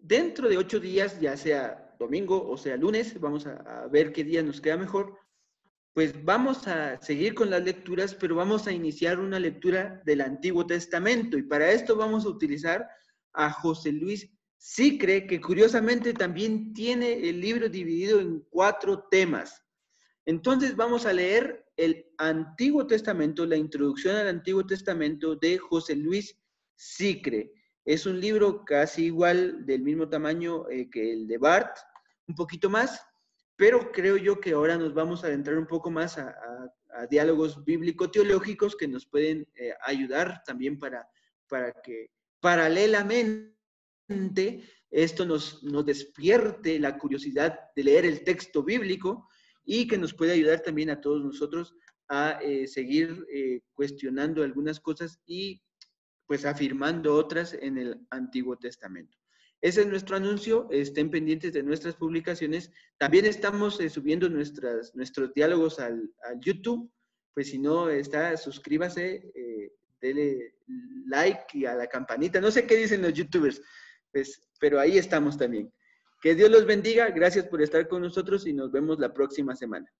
Speaker 1: Dentro de ocho días, ya sea domingo o sea lunes, vamos a ver qué día nos queda mejor. Pues vamos a seguir con las lecturas, pero vamos a iniciar una lectura del Antiguo Testamento y para esto vamos a utilizar a José Luis sí cree que curiosamente también tiene el libro dividido en cuatro temas. Entonces vamos a leer el Antiguo Testamento, la introducción al Antiguo Testamento de José Luis Sicre. Es un libro casi igual, del mismo tamaño eh, que el de Bart, un poquito más, pero creo yo que ahora nos vamos a adentrar un poco más a, diálogos bíblico-teológicos que nos pueden eh, ayudar también para, para que paralelamente esto nos, nos despierte la curiosidad de leer el texto bíblico y que nos puede ayudar también a todos nosotros a eh, seguir eh, cuestionando algunas cosas y pues afirmando otras en el Antiguo Testamento. Ese es nuestro anuncio, estén pendientes de nuestras publicaciones. También estamos eh, subiendo nuestros diálogos al, YouTube, pues si no está, suscríbase, dele like y a la campanita. No sé qué dicen los youtubers, pues, pero ahí estamos también. Que Dios los bendiga, gracias por estar con nosotros y nos vemos la próxima semana.